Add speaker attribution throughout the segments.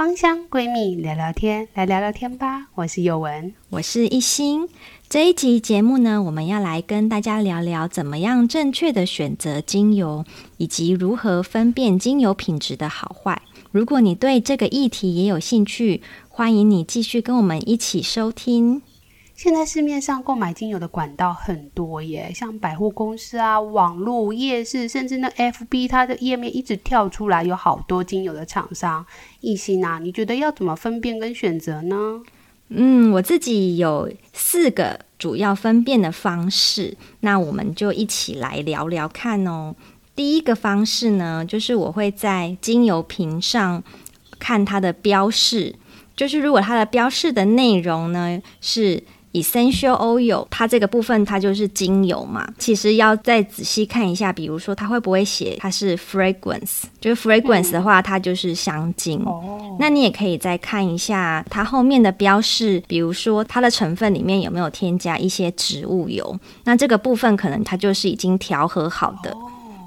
Speaker 1: 芳香闺蜜聊聊天，来聊聊天吧。我是有文，
Speaker 2: 我是一心。这一集节目呢，我们要来跟大家聊聊怎么样正确的选择精油，以及如何分辨精油品质的好坏。如果你对这个议题也有兴趣，欢迎你继续跟我们一起收听。
Speaker 1: 现在市面上购买精油的管道很多耶，像百货公司啊、网络夜市，甚至那 FB 它的页面一直跳出来，有好多精油的厂商。一心啊，你觉得要怎么分辨跟选择呢？
Speaker 2: 嗯，我自己有四个主要分辨的方式，那我们就一起来聊聊看哦。第一个方式呢，就是我会在精油瓶上看它的标示，就是如果它的标示的内容呢是。Essential oil，它这个部分它就是精油嘛。其实要再仔细看一下，比如说它会不会写它是 fragrance，就是 fragrance 的话，它就是香精。哦，那你也可以再看一下它后面的标示，比如说它的成分里面有没有添加一些植物油。那这个部分可能它就是已经调和好的。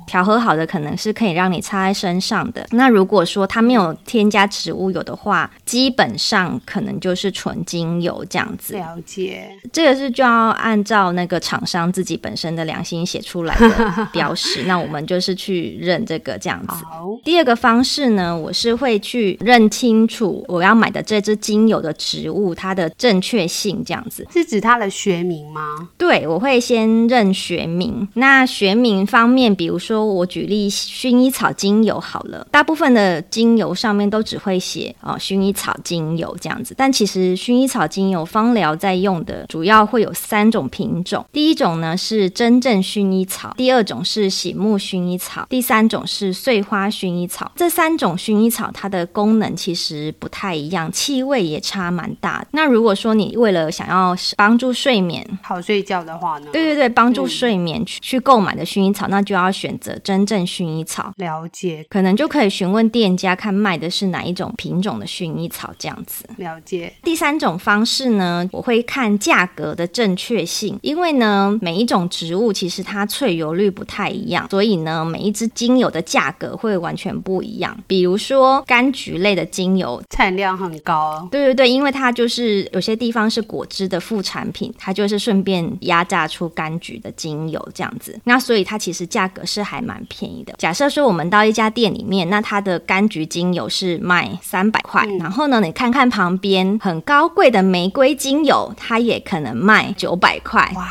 Speaker 2: 调和好的可能是可以让你擦在身上的。那如果说它没有添加植物油的话，基本上可能就是纯精油这样子。
Speaker 1: 了解，
Speaker 2: 这个是就要按照那个厂商自己本身的良心写出来的 标识。那我们就是去认这个这样子。第二个方式呢，我是会去认清楚我要买的这支精油的植物它的正确性这样子。
Speaker 1: 是指它的学名吗？
Speaker 2: 对，我会先认学名。那学名方面，比如说。说我举例薰衣草精油好了，大部分的精油上面都只会写啊、哦、薰衣草精油这样子，但其实薰衣草精油芳疗在用的主要会有三种品种，第一种呢是真正薰衣草，第二种是醒目薰衣草，第三种是碎花薰衣草。这三种薰衣草它的功能其实不太一样，气味也差蛮大的。那如果说你为了想要帮助睡眠
Speaker 1: 好睡觉的话呢？
Speaker 2: 对对对，帮助睡眠去、嗯、去购买的薰衣草，那就要选。真正薰衣草，
Speaker 1: 了解，
Speaker 2: 可能就可以询问店家看卖的是哪一种品种的薰衣草，这样子。
Speaker 1: 了解。
Speaker 2: 第三种方式呢，我会看价格的正确性，因为呢，每一种植物其实它萃油率不太一样，所以呢，每一支精油的价格会完全不一样。比如说柑橘类的精油，
Speaker 1: 产量很高。
Speaker 2: 对对对，因为它就是有些地方是果汁的副产品，它就是顺便压榨出柑橘的精油这样子。那所以它其实价格是还蛮便宜的。假设说我们到一家店里面，那它的柑橘精油是卖三百块，嗯，然后呢，你看看旁边很高贵的玫瑰精油，它也可能卖九百块。
Speaker 1: 哇！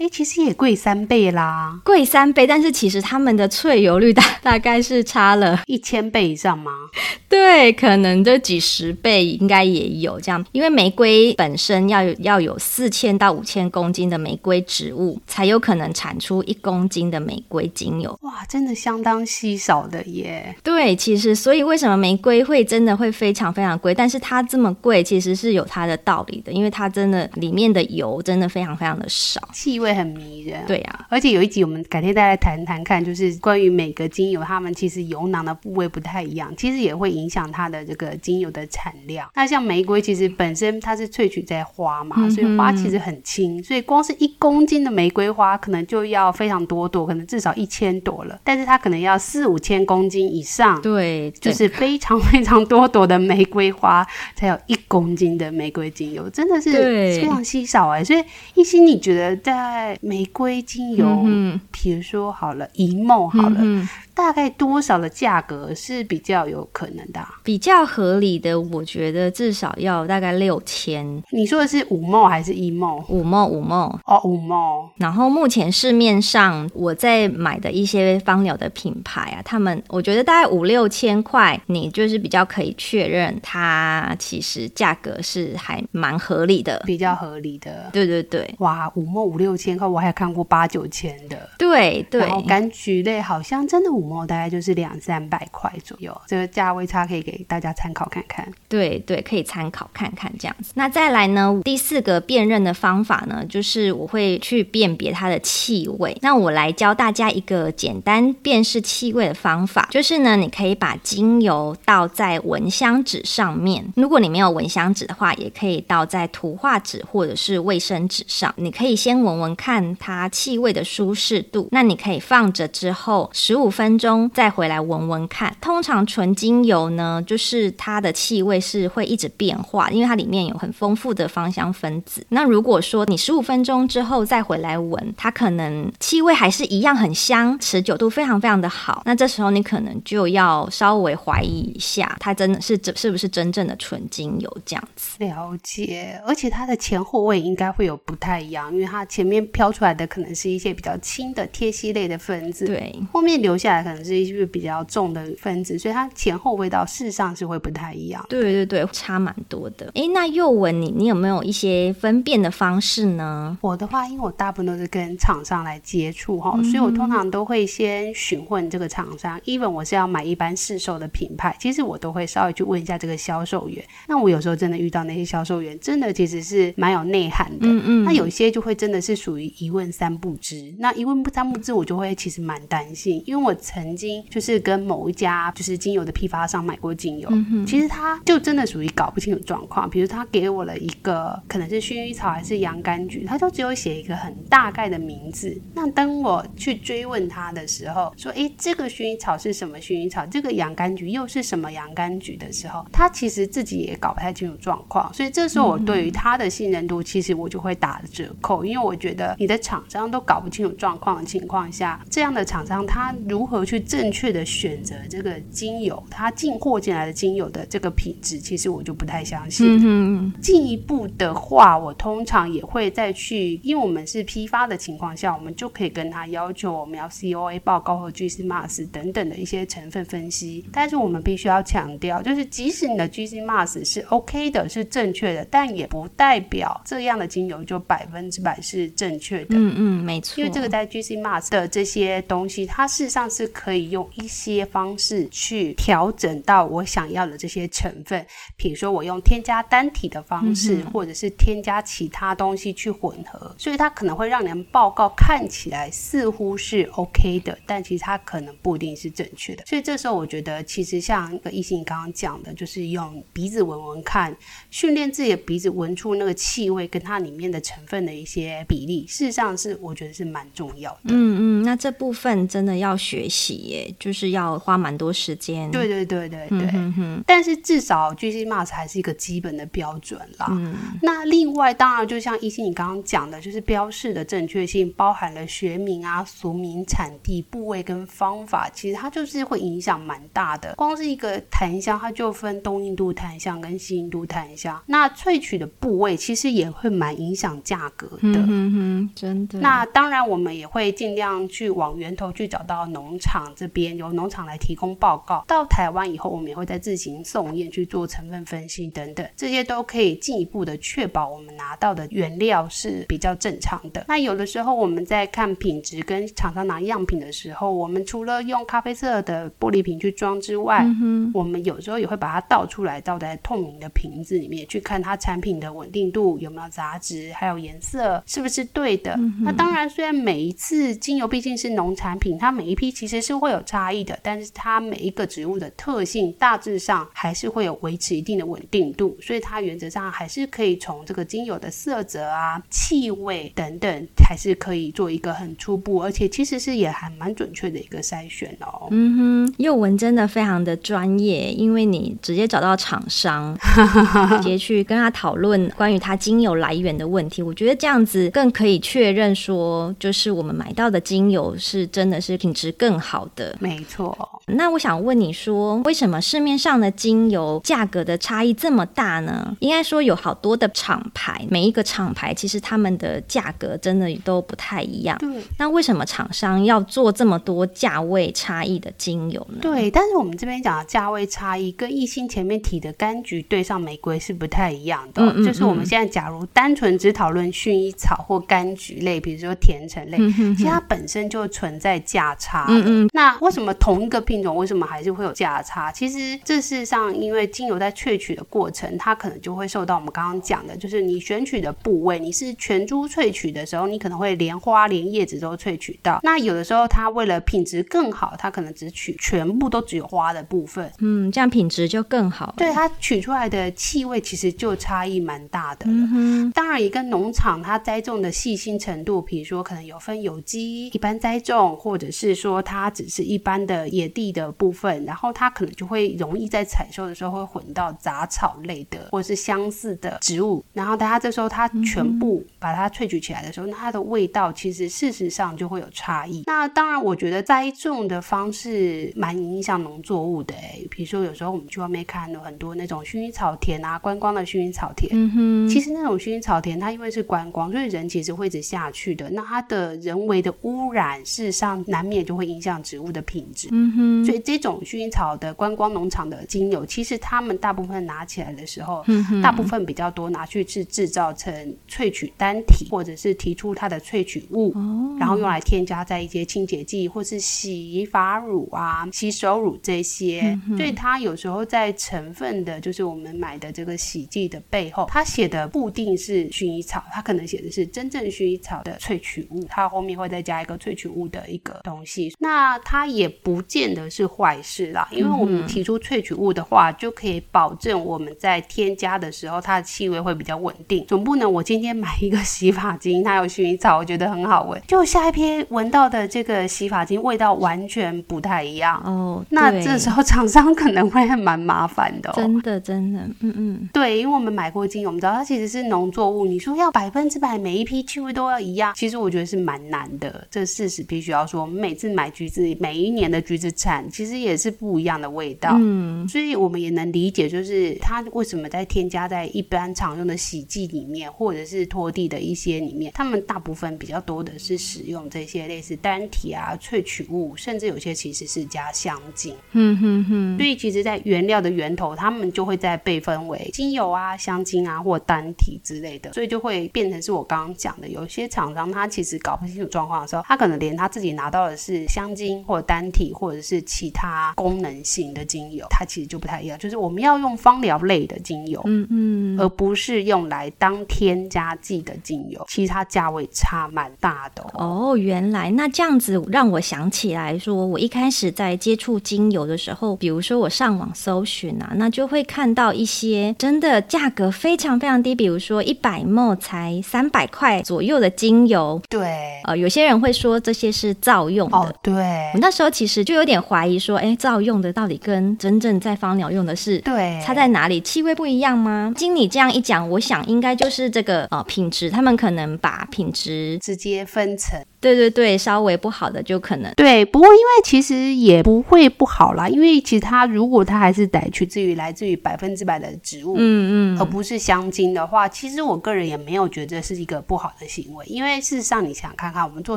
Speaker 1: 哎，其实也贵三倍啦，
Speaker 2: 贵三倍，但是其实他们的萃油率大大概是差了
Speaker 1: 一千倍以上吗？
Speaker 2: 对，可能这几十倍应该也有这样，因为玫瑰本身要有要有四千到五千公斤的玫瑰植物，才有可能产出一公斤的玫瑰精油。
Speaker 1: 哇，真的相当稀少的耶。
Speaker 2: 对，其实所以为什么玫瑰会真的会非常非常贵？但是它这么贵，其实是有它的道理的，因为它真的里面的油真的非常非常的少，
Speaker 1: 气味很迷人，
Speaker 2: 对呀、啊，
Speaker 1: 而且有一集我们改天再来谈谈看，就是关于每个精油，它们其实油囊的部位不太一样，其实也会影响它的这个精油的产量。那像玫瑰，其实本身它是萃取在花嘛，所以花其实很轻，所以光是一公斤的玫瑰花可能就要非常多朵，可能至少一千朵了。但是它可能要四五千公斤以上，
Speaker 2: 对，
Speaker 1: 就是非常非常多朵的玫瑰花才有一公斤的玫瑰精油，真的是非常稀少哎、欸。所以一心，你觉得在玫玫瑰精油，嗯，比如说好了，一梦好了。嗯大概多少的价格是比较有可能的？
Speaker 2: 比较合理的，我觉得至少要大概六千。
Speaker 1: 你说的是五梦还是一梦？
Speaker 2: 五梦，五梦
Speaker 1: 哦，五梦。
Speaker 2: 然后目前市面上我在买的一些芳疗的品牌啊，他们我觉得大概五六千块，你就是比较可以确认它其实价格是还蛮合理的，
Speaker 1: 比较合理的。
Speaker 2: 对对对，
Speaker 1: 哇，五梦五六千块，我还看过八九千的。
Speaker 2: 对对，
Speaker 1: 然后柑橘类好像真的五。大概就是两三百块左右，这个价位差可以给大家参考看看。
Speaker 2: 对对，可以参考看看这样子。那再来呢，第四个辨认的方法呢，就是我会去辨别它的气味。那我来教大家一个简单辨识气味的方法，就是呢，你可以把精油倒在蚊香纸上面。如果你没有蚊香纸的话，也可以倒在图画纸或者是卫生纸上。你可以先闻闻看它气味的舒适度。那你可以放着之后十五分。钟再回来闻闻看。通常纯精油呢，就是它的气味是会一直变化，因为它里面有很丰富的芳香分子。那如果说你十五分钟之后再回来闻，它可能气味还是一样很香，持久度非常非常的好。那这时候你可能就要稍微怀疑一下，它真的是这是不是真正的纯精油这样子。
Speaker 1: 了解，而且它的前后味应该会有不太一样，因为它前面飘出来的可能是一些比较轻的贴息类的分子，
Speaker 2: 对，
Speaker 1: 后面留下来可能是一些比较重的分子，所以它前后味道事实上是会不太一样。
Speaker 2: 对对对，差蛮多的。哎，那宥雯你你有没有一些分辨的方式呢？
Speaker 1: 我的话，因为我大部分都是跟厂商来接触哈，嗯、所以我通常都会先询问这个厂商，even 我是要买一般市售的品牌，其实我都会稍微去问一下这个销售员。那我有时候真的遇到那些销售员，真的其实是蛮有内涵的。嗯嗯。那有些就会真的是属于一问三不知。那一问三不知，我就会其实蛮担心，因为我曾经就是跟某一家就是精油的批发商买过精油，嗯、其实他就真的属于搞不清楚状况。比如他给我了一个可能是薰衣草还是洋甘菊，他就只有写一个很大概的名字。那当我去追问他的时候，说：“哎，这个薰衣草是什么薰衣草？这个洋甘菊又是什么洋甘菊？”的时候，他其实自己也搞不太清楚状况。所以这时候我对于他的信任度，其实我就会打折扣，因为我觉得你的厂商都搞不清楚状况的情况下，这样的厂商他如何去正确的选择这个精油，它进货进来的精油的这个品质，其实我就不太相信。嗯，进一步的话，我通常也会再去，因为我们是批发的情况下，我们就可以跟他要求我们要 COA 报告和 gcmas 等等的一些成分分析。但是我们必须要强调，就是即使你的 gcmas 是 OK 的，是正确的，但也不代表这样的精油就百分之百是正确的。
Speaker 2: 嗯嗯，没错。
Speaker 1: 因为这个在 gcmas 的这些东西，它事实上是可以用一些方式去调整到我想要的这些成分。比如说我用添加单体的方式，嗯、或者是添加其他东西去混合，所以它可能会让你们报告看起来似乎是 OK 的，但其实它可能不一定是正确的。所以这时候我觉得，其实像一个懿心刚刚讲的，就是用鼻子闻闻看，训练自己的鼻子闻出那个气味跟它里面的成分的一些比例，事实上是我觉得是蛮重要的。
Speaker 2: 嗯嗯，那这部分真的要学习耶，就是要花蛮多时间。
Speaker 1: 对对对对对。嗯、哼哼，但是至少 gcmas 还是一个基本的标准啦。嗯。那另外，当然就像一心你刚刚讲的，就是标示的正确性，包含了学名啊、俗名、产地、部位跟方法，其实它就是会影响蛮大的。光是一个檀香，它就分东印度檀香跟西印度檀香。那萃取的部位其实也会蛮影响价格的。嗯
Speaker 2: 哼哼，真的。
Speaker 1: 那当然，我们也会尽量去往源头去找到农场这边，由农场来提供报告。到台湾以后，我们也会再自行送验去做成分分析等等，这些都可以进一步的确保我们拿到的原料是比较正常的。那有的时候我们在看品质跟厂商拿样品的时候，我们除了用咖啡色的玻璃瓶去装之外，嗯、我们有时候也会把它倒出来，倒在透明的瓶子里面去看它产品的稳定度有没有杂质，还有颜色是不是对的。嗯、那当然，虽然每一次精油毕竟是农产品，它每一批其实是会有差异的，但是它每一个植物的特性大致上还是会有维持一定的稳定度，所以它原则上还是可以从这个精油的色泽啊、气味等等，还是可以做一个很初步，而且其实是也还蛮准确的一个筛选哦。
Speaker 2: 嗯哼，幼文真的非常的专业，因为你直接找到厂商，直接去跟他讨论关于他精油来源的问题，我觉得这样子更可以确认说，就是我们买到的精油是真的是品质更好的。
Speaker 1: 没错。
Speaker 2: 那我想问你说，为什么市面上的精油价格的差异这么大呢？应该说有好多的厂牌，每一个厂牌其实他们的价格真的都不太一样。对。那为什么厂商要做这么多价位差异的精油呢？
Speaker 1: 对，但是我们这边讲的价位差异，跟一心前面提的柑橘对上玫瑰是不太一样的。嗯，嗯，嗯。就是我们现在假如单纯只讨论薰衣草或柑橘类，比如说甜橙类，其实它本身就存在价差。嗯嗯。那为什么同一个品种为什么还是会有价差？其实这事实上，因为精油在萃取的过程，它可能就会受到我们刚刚讲的，就是你选取的部位，你是全株萃取的时候，你可能会连花连叶子都萃取到。那有的时候，它为了品质更好，它可能只取全部都只有花的部分。
Speaker 2: 嗯，这样品质就更好。
Speaker 1: 对，它取出来的气味其实就差异蛮大的。嗯哼。当然，也跟农场它栽种的细心程度，比如说可能有分有机、一般栽种，或者是说它。它只是一般的野地的部分，然后它可能就会容易在采收的时候会混到杂草类的或者是相似的植物，然后等它这时候它全部把它萃取起来的时候，那它的味道其实事实上就会有差异。那当然，我觉得栽种的方式蛮影响农作物的诶，比如说有时候我们去外面看了很多那种薰衣草田啊，观光的薰衣草田，
Speaker 2: 嗯哼，
Speaker 1: 其实那种薰衣草田它因为是观光，所以人其实会一直下去的。那它的人为的污染，事实上难免就会影响植物的品质。
Speaker 2: 嗯哼，
Speaker 1: 所以这种薰衣草的观光农场的精油，其实他们大部分拿起来的时候，
Speaker 2: 嗯哼，
Speaker 1: 大部分比较多拿去是制造成萃取单体，或者是提出它的萃取物，
Speaker 2: 哦，
Speaker 1: 然后用来添加在一些清洁剂或是洗发乳啊、洗手乳这些。
Speaker 2: 嗯、
Speaker 1: 所以它有时候在成分的，就是我们买的这个洗剂的背后，它写的不一定是薰衣草，它可能写的是真正薰衣草的萃取物，它后面会再加一个萃取物的一个东西。那它也不见得是坏事啦，因为我们提出萃取物的话，就可以保证我们在添加的时候，它的气味会比较稳定。总不能我今天买一个洗发精，它有薰衣草，我觉得很好闻，就下一批闻到的这个洗发精味道完全不太一样
Speaker 2: 哦。
Speaker 1: 那这时候厂商可能会蛮麻烦的哦。
Speaker 2: 真的，真的，嗯嗯，
Speaker 1: 对，因为我们买过精油，我们知道它其实是农作物，你说要百分之百每一批气味都要一样，其实我觉得是蛮难的。这事实必须要说，我们每次买橘子，每一年的橘子产其实也是不一样的味道。
Speaker 2: 嗯，
Speaker 1: 所以我们也能理解，就是它为什么在添加在一般常用的洗剂里面，或者是拖地的一些里面，他们大部分比较多的是使用这些类似单体啊、萃取物，甚至有些其实是加香精。
Speaker 2: 嗯哼哼。
Speaker 1: 所以其实，在原料的源头，他们就会在被分为精油啊、香精啊或单体之类的，所以就会变成是我刚刚讲的，有些厂商他其实搞不清楚状况的时候，他可能连他自己拿到的是香精或者单体，或者是其他功能性的精油，它其实就不太一样。就是我们要用芳疗类的精油，
Speaker 2: 嗯嗯，
Speaker 1: 而不是用来当添加剂的精油，其实它价位差蛮大的哦。
Speaker 2: 哦，原来那这样子让我想起来说，我一开始在接触精油的时候，比如说我上网搜寻啊，那就会看到一些真的价格非常非常低，比如说一百 ml 才三百块左右的精油。
Speaker 1: 对，
Speaker 2: 呃，有些人会说这些是造用的。
Speaker 1: 哦，对。
Speaker 2: 我那时候其实就有点怀疑说，哎，皂用的到底跟真正在芳疗用的是对差在哪里？气味不一样吗？经你这样一讲，我想应该就是这个呃品质，他们可能把品质
Speaker 1: 直接分层。
Speaker 2: 对对对，稍微不好的就可能
Speaker 1: 对，不过因为其实也不会不好啦，因为其实它如果它还是得取自于来自于百分之百的植物，
Speaker 2: 嗯嗯，
Speaker 1: 而不是香精的话，其实我个人也没有觉得是一个不好的行为，因为事实上你想看看，我们做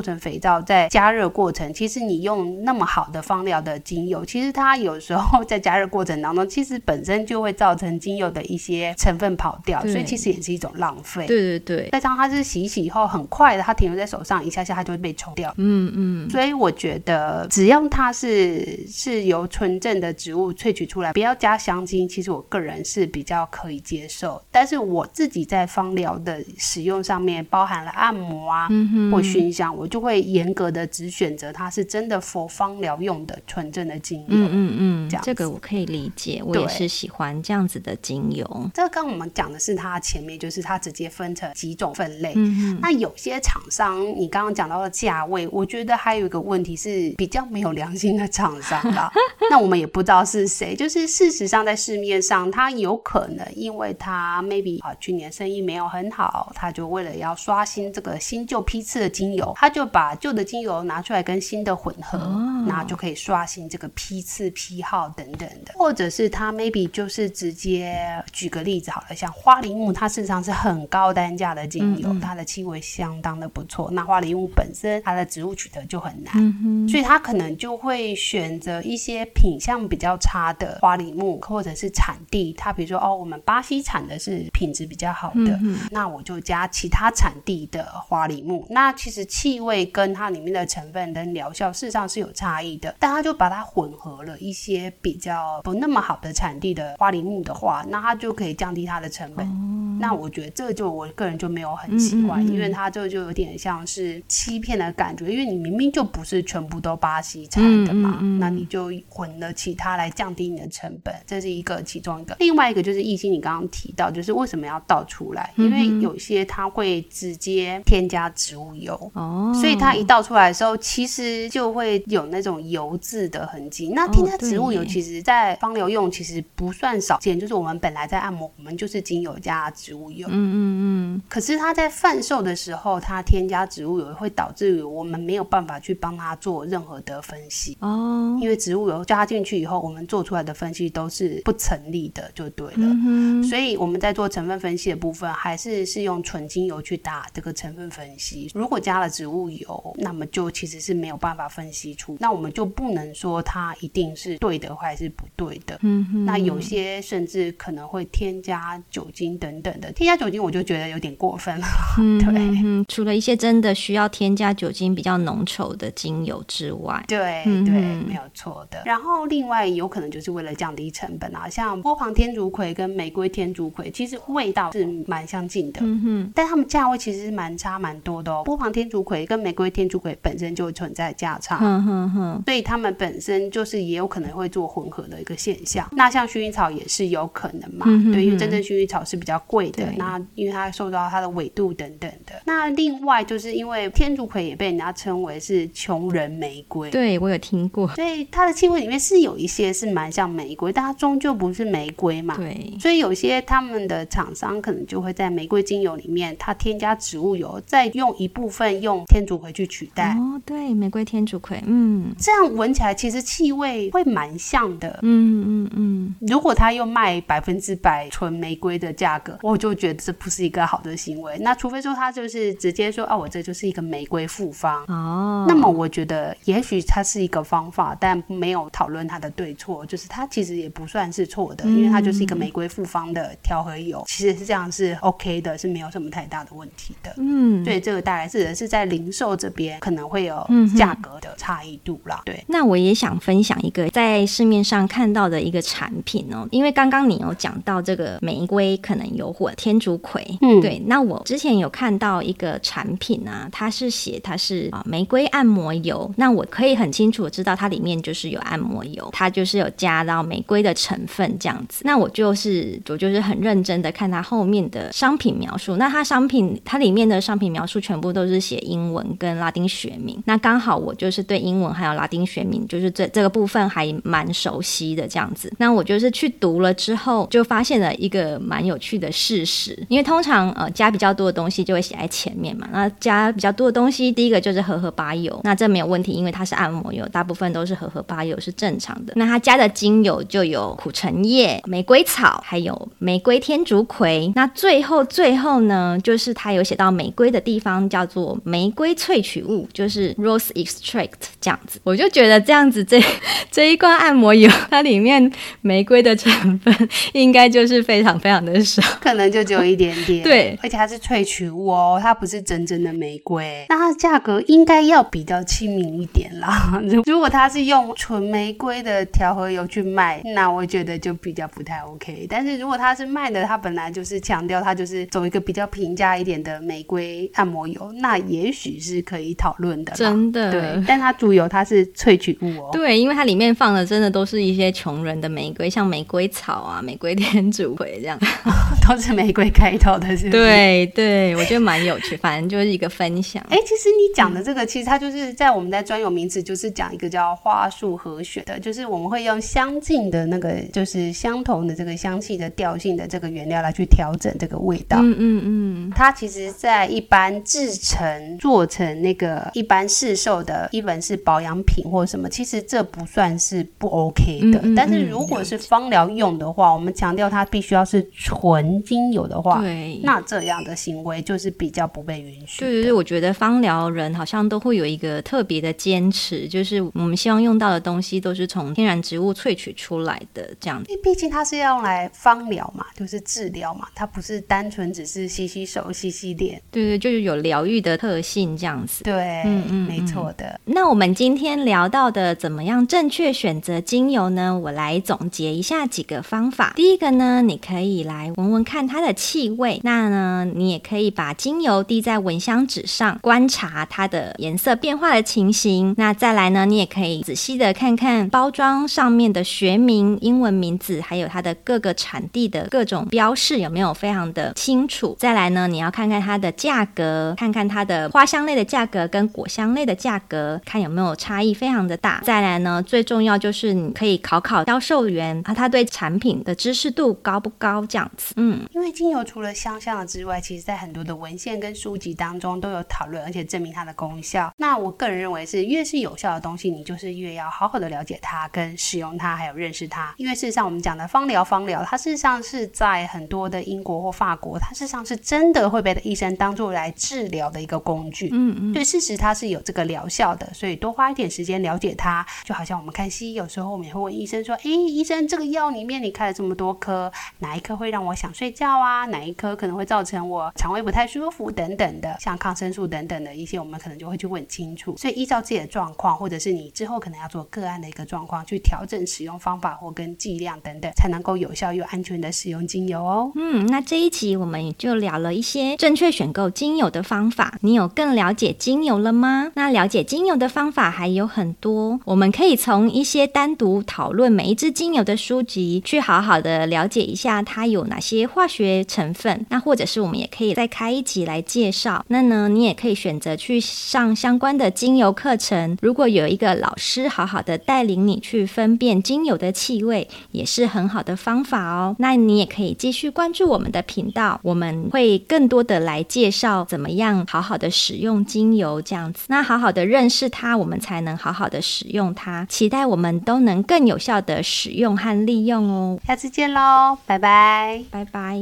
Speaker 1: 成肥皂在加热过程，其实你用那么好的芳疗的精油，其实它有时候 在加热过程当中，其实本身就会造成精油的一些成分跑掉，所以其实也是一种浪费。
Speaker 2: 对对对，
Speaker 1: 再加上它是洗洗以后很快的，它停留在手上一下下，它就。被抽掉，
Speaker 2: 嗯嗯，
Speaker 1: 所以我觉得只要它是是由纯正的植物萃取出来，不要加香精，其实我个人是比较可以接受。但是我自己在芳疗的使用上面，包含了按摩啊，
Speaker 2: 嗯，
Speaker 1: 或熏香，我就会严格的只选择它是真的 for 芳疗用的纯正的精油。
Speaker 2: 嗯嗯嗯，
Speaker 1: 这样
Speaker 2: 这个我可以理解，我也是喜欢这样子的精油。
Speaker 1: 这个刚刚我们讲的是它前面就是它直接分成几种分类。
Speaker 2: 嗯哼，
Speaker 1: 那有些厂商，你刚刚讲到的。价位，我觉得还有一个问题是比较没有良心的厂商啦。那我们也不知道是谁，就是事实上在市面上，他有可能因为他 maybe 啊去年生意没有很好，他就为了要刷新这个新旧批次的精油，他就把旧的精油拿出来跟新的混合，那、哦、就可以刷新这个批次批号等等的。或者是他 maybe 就是直接举个例子好了，像花梨木，它事实上是很高单价的精油，嗯嗯它的气味相当的不错。那花梨木本身。它的植物取得就很难，
Speaker 2: 嗯，
Speaker 1: 所以他可能就会选择一些品相比较差的花梨木，或者是产地。他比如说哦，我们巴西产的是品质比较好的，
Speaker 2: 嗯，
Speaker 1: 那我就加其他产地的花梨木。那其实气味跟它里面的成分跟疗效事实上是有差异的，但他就把它混合了一些比较不那么好的产地的花梨木的话，那它就可以降低它的成本。
Speaker 2: 哦
Speaker 1: 那我觉得这个就我个人就没有很喜欢，
Speaker 2: 嗯嗯嗯
Speaker 1: 因为它这个就有点像是欺骗的感觉，因为你明明就不是全部都巴西产的嘛，
Speaker 2: 嗯嗯嗯
Speaker 1: 那你就混了其他来降低你的成本，这是一个其中一个。另外一个就是亦欣，你刚刚提到，就是为什么要倒出来？因为有些它会直接添加植物油
Speaker 2: 哦，
Speaker 1: 所以它一倒出来的时候，其实就会有那种油渍的痕迹。那添加植物油，其实在芳疗用其实不算少见，就是我们本来在按摩，我们就是精油加植物油。
Speaker 2: 嗯嗯嗯。
Speaker 1: 可是它在贩售的时候，它添加植物油会导致于我们没有办法去帮他做任何的分析
Speaker 2: 哦，
Speaker 1: 因为植物油加进去以后，我们做出来的分析都是不成立的，就对了。
Speaker 2: 嗯。
Speaker 1: 所以我们在做成分分析的部分，还是是用纯精油去打这个成分分析。如果加了植物油，那么就其实是没有办法分析出，那我们就不能说它一定是对的还是不对的。
Speaker 2: 嗯哼。
Speaker 1: 那有些甚至可能会添加酒精等等的，添加酒精我就觉得有点过分了。
Speaker 2: 嗯
Speaker 1: 对，
Speaker 2: 嗯，除了一些真的需要添加酒精比较浓稠的精油之外，
Speaker 1: 对
Speaker 2: 嗯
Speaker 1: 对，没有错的。然后另外有可能就是为了降低成本啊，像波旁天竺葵跟玫瑰天竺葵，其实味道是蛮相近的，
Speaker 2: 嗯哼，
Speaker 1: 但它们价位其实是蛮差蛮多的哦。波旁天竺葵跟玫瑰天竺葵本身就存在价差，
Speaker 2: 嗯哼哼，
Speaker 1: 所以它们本身就是也有可能会做混合的一个现象。那像薰衣草也是有可能嘛，
Speaker 2: 嗯哼哼
Speaker 1: 对，因为真正薰衣草是比较贵的，那因为它受到它的纬度等等的。那另外就是因为天竺葵也被人家称为是穷人玫瑰，
Speaker 2: 对我有听过，
Speaker 1: 所以它的气味里面是有一些是蛮像玫瑰，但它终究不是玫瑰嘛。
Speaker 2: 对，
Speaker 1: 所以有些他们的厂商可能就会在玫瑰精油里面，它添加植物油，再用一部分用天竺葵去取代。
Speaker 2: 哦，对，玫瑰天竺葵，嗯，
Speaker 1: 这样闻起来其实气味会蛮像的。
Speaker 2: 嗯嗯嗯，
Speaker 1: 如果他又卖百分之百纯玫瑰的价格，我就觉得这不是一个好的行为。那除非说他就是直接说，哦，我这就是一个玫瑰复方。
Speaker 2: 哦，
Speaker 1: 那么我觉得也许它是一个方法，但没有讨论它的对错，就是它其实也不算是错的，因为它就是一个玫瑰复方的调和油，其实是这样是 OK 的，是没有什么太大的问题的。
Speaker 2: 嗯，
Speaker 1: 对，这个大概是是在零售这边可能会有价格的差异度啦。对，
Speaker 2: 那我也想分享一个在市面上看到的一个产品哦，因为刚刚你有讲到这个玫瑰可能有混天竺葵，
Speaker 1: 嗯，
Speaker 2: 对，那我之前有看到一个产品啊，它是写它是啊玫瑰按摩油，那我可以很清楚知道它里面就是有按摩油，它就是有加到玫瑰的成分这样子，那我就是我就是很认真的看它后面的商品描述，那它商品它里面的商品描述全部都是写英文跟拉丁学名，那刚好我就是对英文还有拉丁学名就是这这个部分还蛮熟悉的这样子，那我就是去读了之后就发现了一个蛮有趣的事实，因为通常呃加比较多的东西就会写在前面嘛，那加比较多的东西，第一个就是荷荷巴油，那这没有问题，因为它是按摩油，大部分都是荷荷巴油是正常的。那它加的精油就有苦橙叶、玫瑰草，还有玫瑰天竺葵。那最后最后呢，就是它有写到玫瑰的地方叫做玫瑰萃取物，就是 rose extract 这样子。我就觉得这样子这 这一罐按摩油，它里面玫瑰的成分应该就是非常非常的少，
Speaker 1: 可能就只有一点点。
Speaker 2: 对，
Speaker 1: 而且它是萃取物哦，它不是真正的玫瑰，那它的价格应该要比较亲民一点啦。如果它是用纯玫瑰的调和油去卖，那我觉得就比较不太 OK。但是如果它是卖的，它本来就是强调它就是走一个比较平价一点的玫瑰按摩油，那也许是可以讨论的。
Speaker 2: 真的，
Speaker 1: 对，但它主油它是萃取物哦。
Speaker 2: 对，因为它里面放的真的都是一些穷人的玫瑰，像玫瑰草啊、玫瑰天竺葵这样，
Speaker 1: 都是玫瑰开头的，是不是？
Speaker 2: 对对，我觉得蛮有趣，反正就是一个分享。
Speaker 1: 哎，其实你讲的这个，其实它就是在我们在专有名词，就是讲一个叫花束和选的，就是我们会用相近的那个，就是相同的这个香气的调性的这个原料来去调整这个味道。
Speaker 2: 嗯嗯嗯，
Speaker 1: 它其实，在一般制成做成那个一般市售的，一本是保养品或什么，其实这不算是不 OK 的。
Speaker 2: 嗯嗯嗯
Speaker 1: 但是如果是芳疗用的话，我们强调它必须要是纯精油的话，
Speaker 2: 对，
Speaker 1: 那这样的行为就是比较不被允许。
Speaker 2: 对对对，我觉得芳疗人好像都会有一个特别的坚持，就是我们希望用到的东西都是从天然植物萃取出来的这样子。
Speaker 1: 因为毕竟它是要用来芳疗嘛，就是治疗嘛，它不是单纯只是洗洗手、洗洗脸。
Speaker 2: 对对，就是有疗愈的特性这样子。
Speaker 1: 对，
Speaker 2: 嗯嗯，
Speaker 1: 没错的。
Speaker 2: 那我们今天聊到的怎么样正确选择精油呢？我来总结一下几个方法。第一个呢，你可以来闻闻看看它的气味。那呢，你也可以把精油滴在蚊香纸上，观察它的颜色变化的情形。那再来呢，你也可以仔细的看看包装上面的学名、英文名字，还有它的各个产地的各种标示有没有非常的清楚。再来呢，你要看看它的价格，看看它的花香类的价格跟果香类的价格，看有没有差异非常的大。再来呢，最重要就是你可以考考销售员，啊，他对产品的知识度高不高？这样子，嗯，
Speaker 1: 因为精油除了香香的之外，其实在很多的文献跟书籍当中都有讨论，且证明它的功效。那我个人认为是，越是有效的东西，你就是越要好好的了解它，跟使用它，还有认识它。因为事实上，我们讲的芳疗，芳疗它事实上是在很多的英国或法国，它事实上是真的会被医生当做来治疗的一个工具。嗯嗯，对，事实它是有这个疗效的，所以多花一点时间了解它，就好像我们看西医，有时候我们也会问医生说：“诶，医生，这个药里面你开了这么多颗，哪一颗会让我想睡觉啊？哪一颗可能会造成我肠胃不太舒服等等的，像抗生素等等的一些，我们可能就会去问清楚。所以依照自己的状况，或者是你之后可能要做个案的一个状况，去调整使用方法或跟剂量等等，才能够有效又安全的使用精油哦。
Speaker 2: 嗯，那这一集我们就聊了一些正确选购精油的方法。你有更了解精油了吗？那了解精油的方法还有很多，我们可以从一些单独讨论每一支精油的书籍去好好的了解一下它有哪些化学成分。那或者是我们也可以再开一集来介绍。那呢，你也可以选选择去上相关的精油课程。如果有一个老师好好的带领你去分辨精油的气味，也是很好的方法哦。那你也可以继续关注我们的频道，我们会更多的来介绍怎么样好好的使用精油这样子。那好好的认识它，我们才能好好的使用它。期待我们都能更有效的使用和利用哦。
Speaker 1: 下次见喽，拜拜，
Speaker 2: 拜拜。